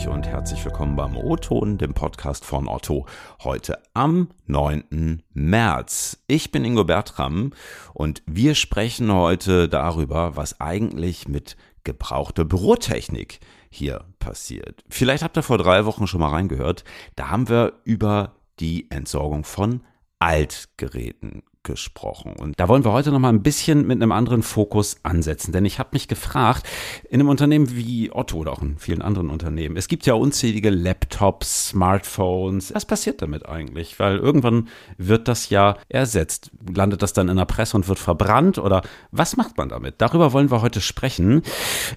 euch und herzlich willkommen beim O-Ton, dem Podcast von Otto. Heute am 9. März. Ich bin Ingo Bertram und wir sprechen heute darüber, was eigentlich mit gebrauchter Bürotechnik hier passiert. Vielleicht habt ihr vor drei Wochen schon mal reingehört. Da haben wir über die Entsorgung von Altgeräten gesprochen. Und da wollen wir heute noch mal ein bisschen mit einem anderen Fokus ansetzen. Denn ich habe mich gefragt, in einem Unternehmen wie Otto oder auch in vielen anderen Unternehmen, es gibt ja unzählige Laptops, Smartphones. Was passiert damit eigentlich? Weil irgendwann wird das ja ersetzt. Landet das dann in der Presse und wird verbrannt? Oder was macht man damit? Darüber wollen wir heute sprechen.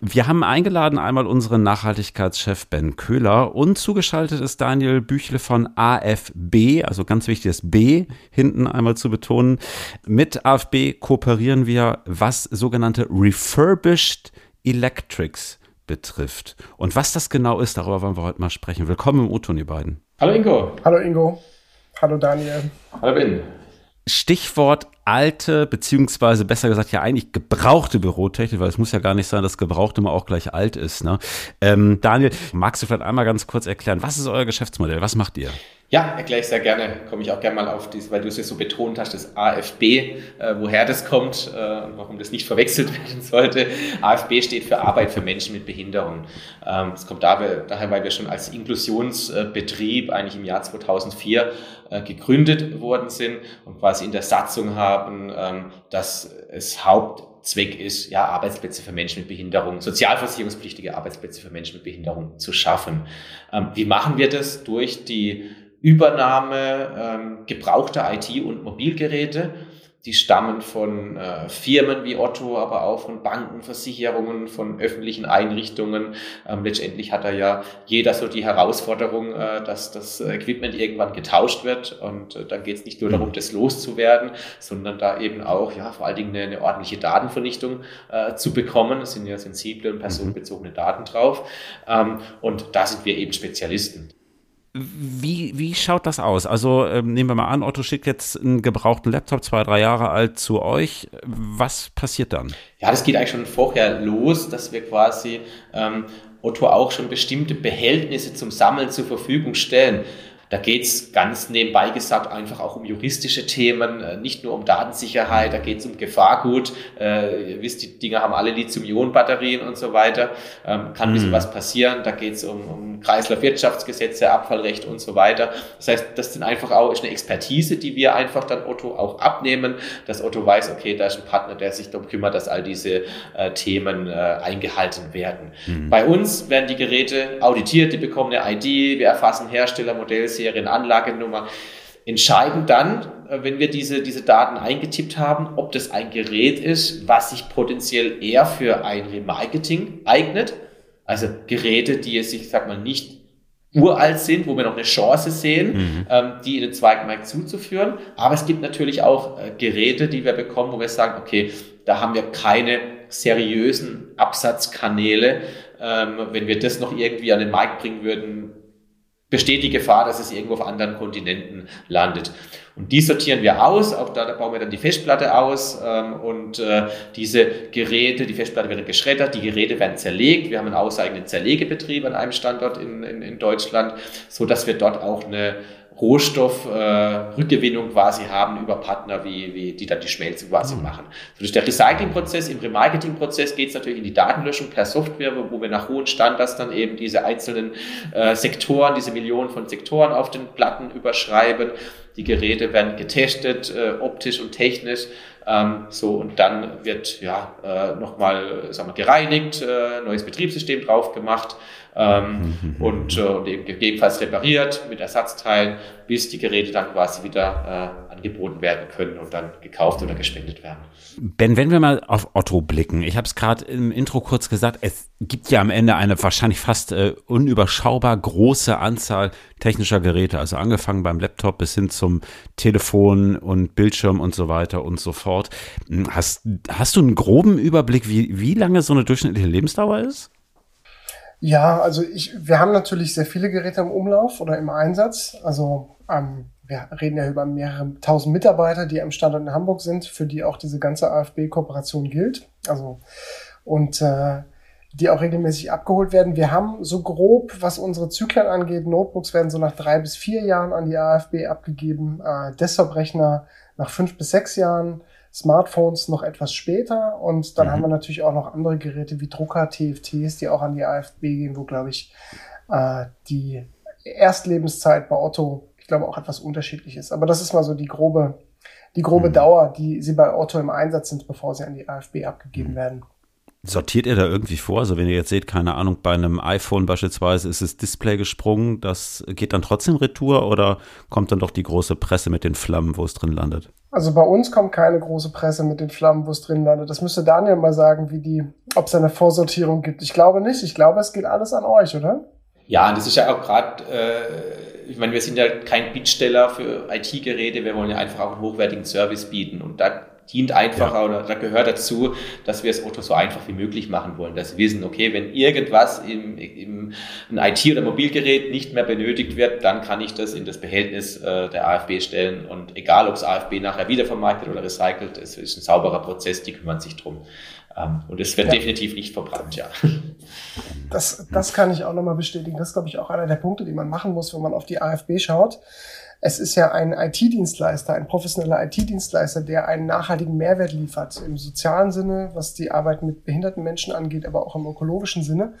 Wir haben eingeladen einmal unseren Nachhaltigkeitschef Ben Köhler und zugeschaltet ist Daniel Büchle von AFB, also ganz wichtig das B hinten einmal zu betonen. Mit AFB kooperieren wir, was sogenannte Refurbished Electrics betrifft. Und was das genau ist, darüber wollen wir heute mal sprechen. Willkommen im O-Ton, ihr beiden. Hallo Ingo. Hallo Ingo. Hallo Daniel. Hallo Ben. Stichwort alte, beziehungsweise besser gesagt ja eigentlich gebrauchte Bürotechnik, weil es muss ja gar nicht sein, dass gebraucht immer auch gleich alt ist. Ne? Ähm, Daniel, magst du vielleicht einmal ganz kurz erklären, was ist euer Geschäftsmodell? Was macht ihr? Ja, erkläre ich sehr gerne. Komme ich auch gerne mal auf dies, weil du es ja so betont hast, das AFB, äh, woher das kommt äh, und warum das nicht verwechselt werden sollte. AFB steht für Arbeit für Menschen mit Behinderung. Ähm, kommt daher, weil wir schon als Inklusionsbetrieb eigentlich im Jahr 2004 äh, gegründet worden sind und quasi in der Satzung haben, ähm, dass es Hauptzweck ist, ja, Arbeitsplätze für Menschen mit Behinderung, sozialversicherungspflichtige Arbeitsplätze für Menschen mit Behinderung zu schaffen. Ähm, wie machen wir das? Durch die Übernahme ähm, gebrauchter IT- und Mobilgeräte. Die stammen von äh, Firmen wie Otto, aber auch von Banken, Versicherungen, von öffentlichen Einrichtungen. Ähm, letztendlich hat da ja jeder so die Herausforderung, äh, dass das Equipment irgendwann getauscht wird. Und äh, dann geht es nicht nur darum, mhm. das loszuwerden, sondern da eben auch ja vor allen Dingen eine, eine ordentliche Datenvernichtung äh, zu bekommen. Es sind ja sensible und personenbezogene Daten drauf. Ähm, und da sind wir eben Spezialisten. Wie, wie schaut das aus? Also ähm, nehmen wir mal an, Otto schickt jetzt einen gebrauchten Laptop, zwei, drei Jahre alt, zu euch. Was passiert dann? Ja, das geht eigentlich schon vorher los, dass wir quasi ähm, Otto auch schon bestimmte Behältnisse zum Sammeln zur Verfügung stellen. Da geht's ganz nebenbei gesagt einfach auch um juristische Themen, äh, nicht nur um Datensicherheit, da geht's um Gefahrgut. Äh, ihr wisst, die Dinger haben alle Lithium-Ionen-Batterien und so weiter. Ähm, kann ein bisschen mhm. was passieren. Da geht's um, um Kreislaufwirtschaftsgesetze, Abfallrecht und so weiter. Das heißt, das sind einfach auch ist eine Expertise, die wir einfach dann Otto auch abnehmen, dass Otto weiß, okay, da ist ein Partner, der sich darum kümmert, dass all diese äh, Themen äh, eingehalten werden. Mhm. Bei uns werden die Geräte auditiert, die bekommen eine ID, wir erfassen Hersteller, Modell, Serienanlagenummer. Entscheidend dann, äh, wenn wir diese, diese Daten eingetippt haben, ob das ein Gerät ist, was sich potenziell eher für ein Remarketing eignet. Also Geräte, die es, ich sag mal, nicht uralt sind, wo wir noch eine Chance sehen, mhm. ähm, die in den zweiten Markt zuzuführen. Aber es gibt natürlich auch äh, Geräte, die wir bekommen, wo wir sagen, okay, da haben wir keine seriösen Absatzkanäle. Ähm, wenn wir das noch irgendwie an den Markt bringen würden, besteht die Gefahr, dass es irgendwo auf anderen Kontinenten landet. Und die sortieren wir aus, auch da, bauen wir dann die Festplatte aus ähm, und äh, diese Geräte, die Festplatte wird geschreddert, die Geräte werden zerlegt. Wir haben einen auseigenen Zerlegebetrieb an einem Standort in, in, in Deutschland, so wir dort auch eine Rohstoffrückgewinnung äh, quasi haben über Partner, wie, wie die dann die Schmelze quasi mhm. machen. So durch der Recyclingprozess, im Remarketingprozess geht es natürlich in die Datenlöschung per Software, wo, wo wir nach hohen Standards dann eben diese einzelnen äh, Sektoren, diese Millionen von Sektoren auf den Platten überschreiben. Die Geräte werden getestet, äh, optisch und technisch. Ähm, so, und dann wird ja äh, nochmal sagen wir, gereinigt, äh, neues Betriebssystem drauf gemacht ähm, mhm. und, äh, und eben gegebenenfalls repariert mit Ersatzteilen, bis die Geräte dann quasi wieder äh, angeboten werden können und dann gekauft oder gespendet werden. Ben, wenn wir mal auf Otto blicken, ich habe es gerade im Intro kurz gesagt, es gibt ja am Ende eine wahrscheinlich fast äh, unüberschaubar große Anzahl technischer Geräte, also angefangen beim Laptop bis hin zum Telefon und Bildschirm und so weiter und so fort. Hm, hast, hast du einen groben Überblick, wie, wie lange so eine durchschnittliche Lebensdauer ist? Ja, also ich, wir haben natürlich sehr viele Geräte im Umlauf oder im Einsatz. Also ähm, wir reden ja über mehrere tausend Mitarbeiter, die am Standort in Hamburg sind, für die auch diese ganze AFB-Kooperation gilt. Also und äh, die auch regelmäßig abgeholt werden. Wir haben so grob, was unsere Zyklen angeht, Notebooks werden so nach drei bis vier Jahren an die AFB abgegeben, äh, Desktop-Rechner nach fünf bis sechs Jahren, Smartphones noch etwas später und dann mhm. haben wir natürlich auch noch andere Geräte wie Drucker, TFTs, die auch an die AFB gehen, wo, glaube ich, äh, die Erstlebenszeit bei Otto, ich glaube, auch etwas unterschiedlich ist. Aber das ist mal so die grobe, die grobe mhm. Dauer, die sie bei Otto im Einsatz sind, bevor sie an die AFB abgegeben mhm. werden. Sortiert ihr da irgendwie vor? Also wenn ihr jetzt seht, keine Ahnung, bei einem iPhone beispielsweise ist das Display gesprungen, das geht dann trotzdem retour oder kommt dann doch die große Presse mit den Flammen, wo es drin landet? Also bei uns kommt keine große Presse mit den Flammen, wo es drin landet. Das müsste Daniel mal sagen, wie die, ob es eine Vorsortierung gibt. Ich glaube nicht. Ich glaube, es geht alles an euch, oder? Ja, und das ist ja auch gerade, äh, ich meine, wir sind ja kein Bittsteller für IT-Geräte, wir wollen ja einfach auch einen hochwertigen Service bieten. Und da dient einfacher ja. oder da gehört dazu, dass wir es Auto so einfach wie möglich machen wollen. Dass wir wissen, okay, wenn irgendwas im, im ein IT- oder Mobilgerät nicht mehr benötigt wird, dann kann ich das in das Behältnis äh, der AFB stellen. Und egal, ob es AFB nachher wiedervermarktet oder recycelt, es ist ein sauberer Prozess, die kümmern sich drum. Ähm, und es wird ja. definitiv nicht verbrannt, ja. Das, das kann ich auch nochmal bestätigen. Das ist, glaube ich, auch einer der Punkte, die man machen muss, wenn man auf die AFB schaut es ist ja ein IT-Dienstleister, ein professioneller IT-Dienstleister, der einen nachhaltigen Mehrwert liefert, im sozialen Sinne, was die Arbeit mit behinderten Menschen angeht, aber auch im ökologischen Sinne.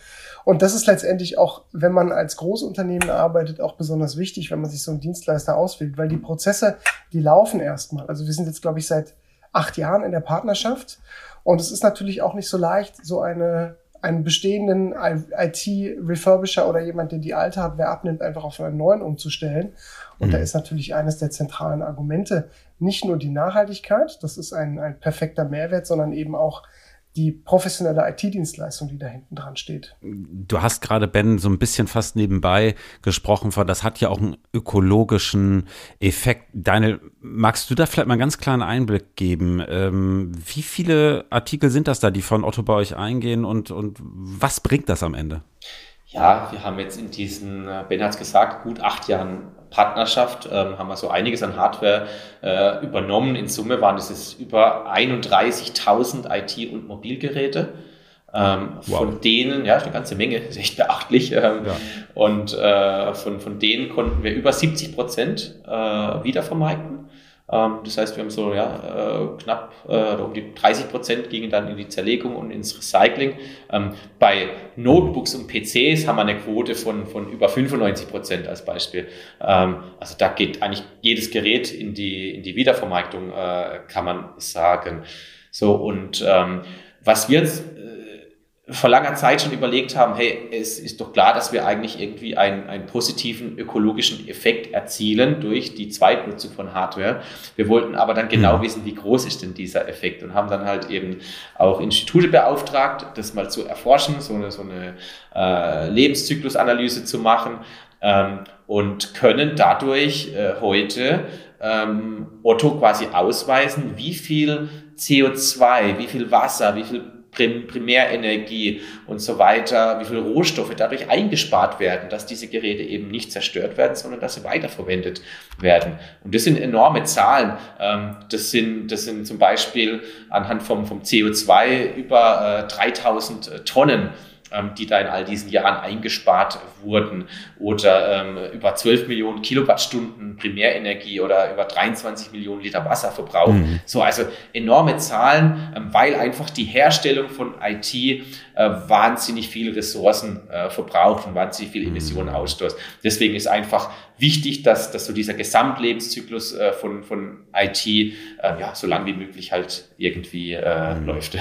Und das ist letztendlich auch, wenn man als Großunternehmen arbeitet, auch besonders wichtig, wenn man sich so einen Dienstleister auswählt, weil die Prozesse, die laufen erstmal. Also wir sind jetzt, glaube ich, seit acht Jahren in der Partnerschaft. Und es ist natürlich auch nicht so leicht, so eine einen bestehenden IT-Refurbisher oder jemand, der die alte Hardware abnimmt, einfach auf einen neuen umzustellen. Und mhm. da ist natürlich eines der zentralen Argumente nicht nur die Nachhaltigkeit, das ist ein, ein perfekter Mehrwert, sondern eben auch die professionelle IT-Dienstleistung, die da hinten dran steht. Du hast gerade, Ben, so ein bisschen fast nebenbei gesprochen von, das hat ja auch einen ökologischen Effekt. Deine, magst du da vielleicht mal einen ganz kleinen Einblick geben? Ähm, wie viele Artikel sind das da, die von Otto bei euch eingehen und, und was bringt das am Ende? Ja, wir haben jetzt in diesen, äh, Ben hat es gesagt, gut acht Jahren Partnerschaft, ähm, haben wir so einiges an Hardware äh, übernommen. In Summe waren es über 31.000 IT- und Mobilgeräte. Ähm, wow. Von denen, ja, eine ganze Menge, ist echt beachtlich. Ähm, ja. Und äh, von, von denen konnten wir über 70 Prozent äh, wiedervermarkten. Ähm, das heißt, wir haben so ja, äh, knapp äh, um die 30 Prozent gingen dann in die Zerlegung und ins Recycling. Ähm, bei Notebooks und PCs haben wir eine Quote von, von über 95 Prozent als Beispiel. Ähm, also da geht eigentlich jedes Gerät in die, in die Wiedervermarktung, äh, kann man sagen. So und was wir jetzt vor langer Zeit schon überlegt haben, hey, es ist doch klar, dass wir eigentlich irgendwie einen, einen positiven ökologischen Effekt erzielen durch die Zweitnutzung von Hardware. Wir wollten aber dann genau mhm. wissen, wie groß ist denn dieser Effekt und haben dann halt eben auch Institute beauftragt, das mal zu erforschen, so eine, so eine äh, Lebenszyklusanalyse zu machen ähm, und können dadurch äh, heute ähm, Otto quasi ausweisen, wie viel CO2, wie viel Wasser, wie viel Primärenergie und so weiter, wie viele Rohstoffe dadurch eingespart werden, dass diese Geräte eben nicht zerstört werden, sondern dass sie weiterverwendet werden. Und das sind enorme Zahlen. Ähm, das sind, das sind zum Beispiel anhand vom, vom CO2 über 3000 äh, Tonnen ähm, die da in all diesen Jahren eingespart wurden oder ähm, über 12 Millionen Kilowattstunden Primärenergie oder über 23 Millionen Liter Wasserverbrauch. Mhm. So, also enorme Zahlen, ähm, weil einfach die Herstellung von IT äh, wahnsinnig viele Ressourcen äh, verbraucht und wahnsinnig viele Emissionen mhm. ausstoßt. Deswegen ist einfach wichtig, dass, dass so dieser Gesamtlebenszyklus äh, von, von IT äh, ja, so lang wie möglich halt irgendwie äh, mhm. läuft.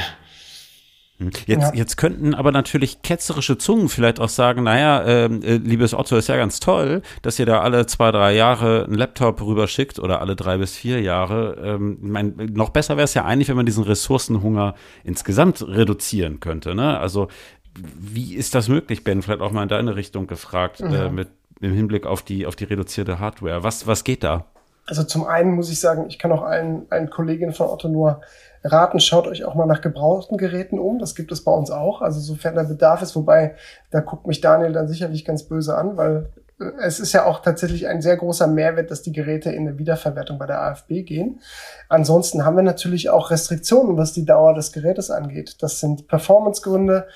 Jetzt, ja. jetzt könnten aber natürlich ketzerische Zungen vielleicht auch sagen, naja, ähm, äh, liebes Otto, ist ja ganz toll, dass ihr da alle zwei, drei Jahre einen Laptop rüberschickt oder alle drei bis vier Jahre. Ähm, mein, noch besser wäre es ja eigentlich, wenn man diesen Ressourcenhunger insgesamt reduzieren könnte. Ne? Also wie ist das möglich, Ben? Vielleicht auch mal in deine Richtung gefragt, mhm. äh, mit im Hinblick auf die, auf die reduzierte Hardware. Was, was geht da? Also zum einen muss ich sagen, ich kann auch allen, allen Kolleginnen von Otto nur raten, schaut euch auch mal nach gebrauchten Geräten um. Das gibt es bei uns auch. Also sofern der Bedarf ist, wobei da guckt mich Daniel dann sicherlich ganz böse an, weil äh, es ist ja auch tatsächlich ein sehr großer Mehrwert, dass die Geräte in eine Wiederverwertung bei der AFB gehen. Ansonsten haben wir natürlich auch Restriktionen, was die Dauer des Gerätes angeht. Das sind Performancegründe.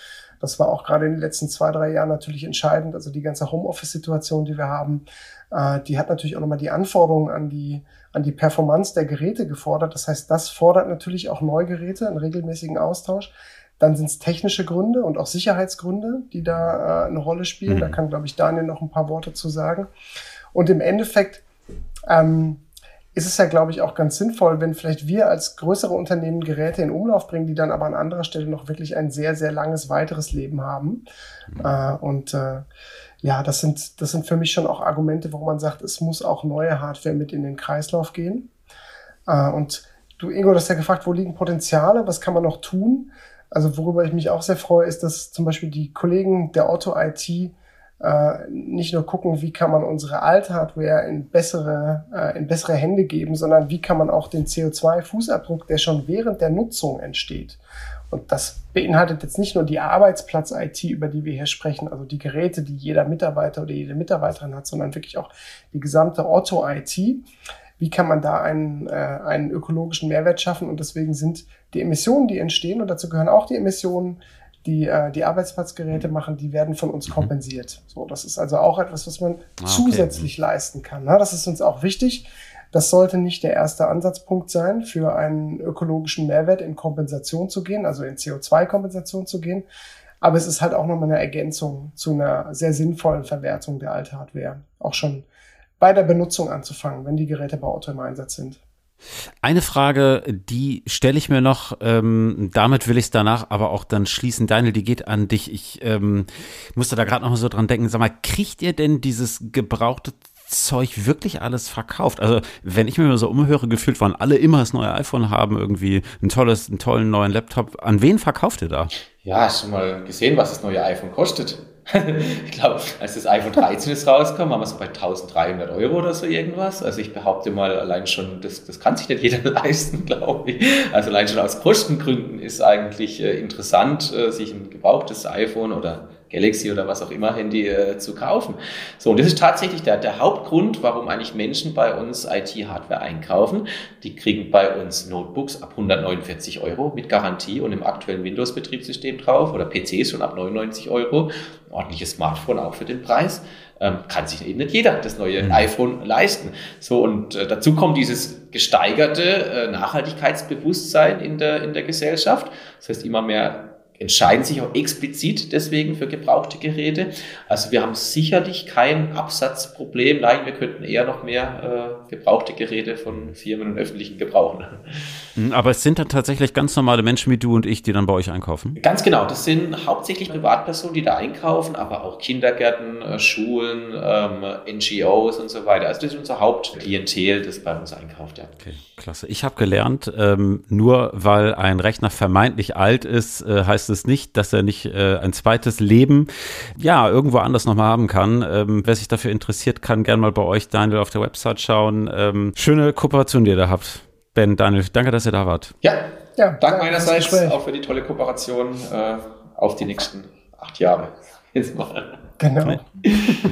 Das war auch gerade in den letzten zwei, drei Jahren natürlich entscheidend. Also die ganze Homeoffice-Situation, die wir haben, äh, die hat natürlich auch nochmal die Anforderungen an die, an die Performance der Geräte gefordert. Das heißt, das fordert natürlich auch Neugeräte, einen regelmäßigen Austausch. Dann sind es technische Gründe und auch Sicherheitsgründe, die da äh, eine Rolle spielen. Mhm. Da kann, glaube ich, Daniel noch ein paar Worte zu sagen. Und im Endeffekt ähm, ist es ja, glaube ich, auch ganz sinnvoll, wenn vielleicht wir als größere Unternehmen Geräte in Umlauf bringen, die dann aber an anderer Stelle noch wirklich ein sehr, sehr langes weiteres Leben haben. Mhm. Äh, und äh, ja, das sind, das sind für mich schon auch Argumente, warum man sagt, es muss auch neue Hardware mit in den Kreislauf gehen. Äh, und du, Ingo, du hast ja gefragt, wo liegen Potenziale, was kann man noch tun? Also worüber ich mich auch sehr freue, ist, dass zum Beispiel die Kollegen der Auto IT äh, nicht nur gucken, wie kann man unsere alte Hardware in bessere, äh, in bessere Hände geben, sondern wie kann man auch den CO2-Fußabdruck, der schon während der Nutzung entsteht. Und das beinhaltet jetzt nicht nur die Arbeitsplatz-IT, über die wir hier sprechen, also die Geräte, die jeder Mitarbeiter oder jede Mitarbeiterin hat, sondern wirklich auch die gesamte Otto-IT. Wie kann man da einen, äh, einen ökologischen Mehrwert schaffen? Und deswegen sind die Emissionen, die entstehen, und dazu gehören auch die Emissionen die äh, die Arbeitsplatzgeräte machen, die werden von uns mhm. kompensiert. So, das ist also auch etwas, was man ah, zusätzlich leisten kann. Ne? Das ist uns auch wichtig. Das sollte nicht der erste Ansatzpunkt sein, für einen ökologischen Mehrwert in Kompensation zu gehen, also in CO2-Kompensation zu gehen. Aber es ist halt auch nochmal eine Ergänzung zu einer sehr sinnvollen Verwertung der Althardware. Auch schon bei der Benutzung anzufangen, wenn die Geräte bei Auto im Einsatz sind. Eine Frage, die stelle ich mir noch, ähm, damit will ich es danach aber auch dann schließen. Daniel, die geht an dich. Ich ähm, musste da gerade noch mal so dran denken. Sag mal, kriegt ihr denn dieses gebrauchte Zeug wirklich alles verkauft? Also, wenn ich mir mal so umhöre, gefühlt waren alle immer das neue iPhone haben, irgendwie ein tolles, einen tollen neuen Laptop. An wen verkauft ihr da? Ja, hast du mal gesehen, was das neue iPhone kostet? ich glaube, als das iPhone 13 ist rausgekommen, waren wir so bei 1300 Euro oder so irgendwas. Also ich behaupte mal, allein schon, das, das kann sich nicht jeder leisten, glaube ich. Also allein schon aus Kostengründen ist eigentlich äh, interessant, äh, sich ein gebrauchtes iPhone oder Galaxy oder was auch immer Handy äh, zu kaufen. So, und das ist tatsächlich der, der Hauptgrund, warum eigentlich Menschen bei uns IT-Hardware einkaufen. Die kriegen bei uns Notebooks ab 149 Euro mit Garantie und im aktuellen Windows-Betriebssystem drauf oder PCs schon ab 99 Euro. ordentliches Smartphone auch für den Preis. Ähm, kann sich eben nicht jeder das neue mhm. iPhone leisten. So, und äh, dazu kommt dieses gesteigerte äh, Nachhaltigkeitsbewusstsein in der, in der Gesellschaft. Das heißt, immer mehr entscheiden sich auch explizit deswegen für gebrauchte Geräte. Also wir haben sicherlich kein Absatzproblem. Nein, wir könnten eher noch mehr äh, gebrauchte Geräte von Firmen und öffentlichen gebrauchen. Hm, aber es sind dann tatsächlich ganz normale Menschen wie du und ich, die dann bei euch einkaufen? Ganz genau. Das sind hauptsächlich Privatpersonen, die da einkaufen, aber auch Kindergärten, äh, Schulen, ähm, NGOs und so weiter. Also das ist unser Hauptklientel, das bei uns einkauft. Ja. Okay, klasse. Ich habe gelernt, ähm, nur weil ein Rechner vermeintlich alt ist, äh, heißt heißt es nicht, dass er nicht äh, ein zweites Leben ja irgendwo anders nochmal haben kann. Ähm, wer sich dafür interessiert, kann gerne mal bei euch, Daniel, auf der Website schauen. Ähm, schöne Kooperation, die ihr da habt. Ben, Daniel, danke, dass ihr da wart. Ja, ja danke meinerseits auch für die tolle Kooperation äh, auf die nächsten acht Jahre. Jetzt mal. Genau.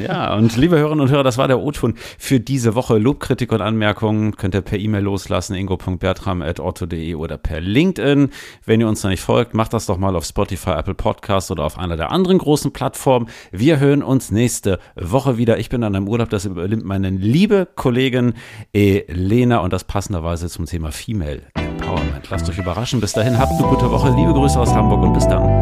Ja, und liebe Hörerinnen und Hörer, das war der O-Ton für diese Woche. Lobkritik und Anmerkungen könnt ihr per E-Mail loslassen, ingo.bertram.otto.de oder per LinkedIn. Wenn ihr uns noch nicht folgt, macht das doch mal auf Spotify, Apple Podcasts oder auf einer der anderen großen Plattformen. Wir hören uns nächste Woche wieder. Ich bin an einem Urlaub, das übernimmt meine liebe Kollegin Elena und das passenderweise zum Thema Female Empowerment. Lasst euch überraschen. Bis dahin, habt eine gute Woche. Liebe Grüße aus Hamburg und bis dann.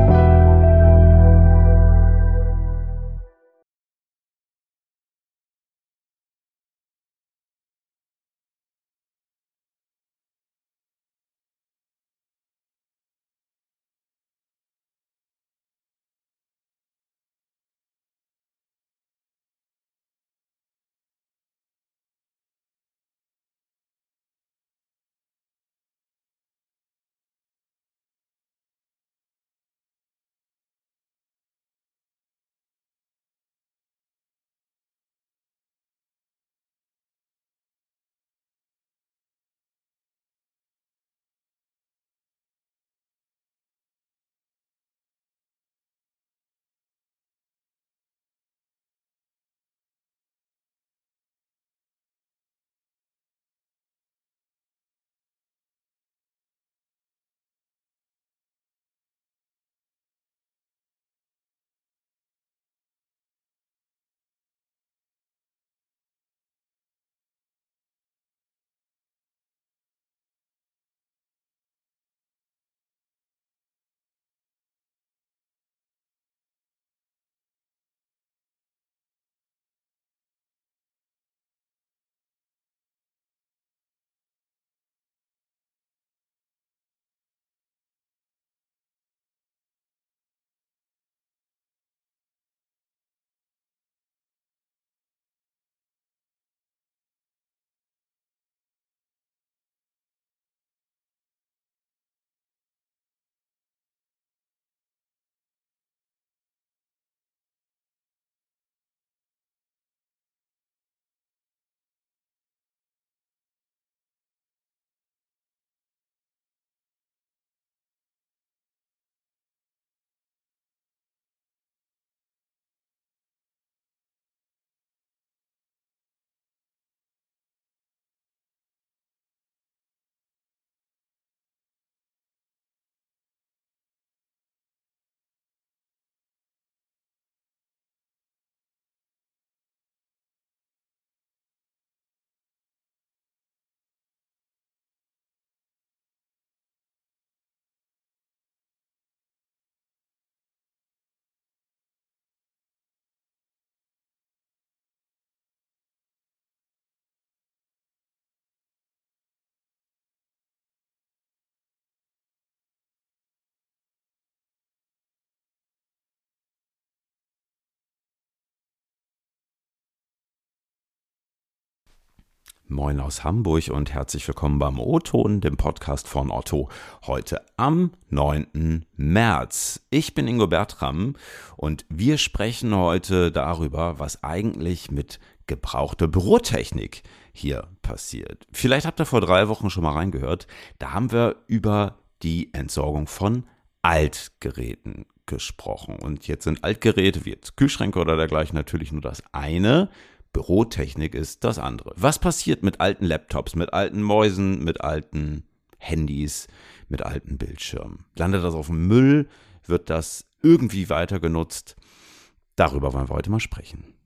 Moin aus Hamburg und herzlich willkommen beim O-Ton, dem Podcast von Otto. Heute am 9. März. Ich bin Ingo Bertram und wir sprechen heute darüber, was eigentlich mit gebrauchter Bürotechnik hier passiert. Vielleicht habt ihr vor drei Wochen schon mal reingehört. Da haben wir über die Entsorgung von Altgeräten gesprochen. Und jetzt sind Altgeräte wie jetzt Kühlschränke oder dergleichen natürlich nur das eine. Bürotechnik ist das andere. Was passiert mit alten Laptops, mit alten Mäusen, mit alten Handys, mit alten Bildschirmen? Landet das auf dem Müll? Wird das irgendwie weiter genutzt? Darüber wollen wir heute mal sprechen.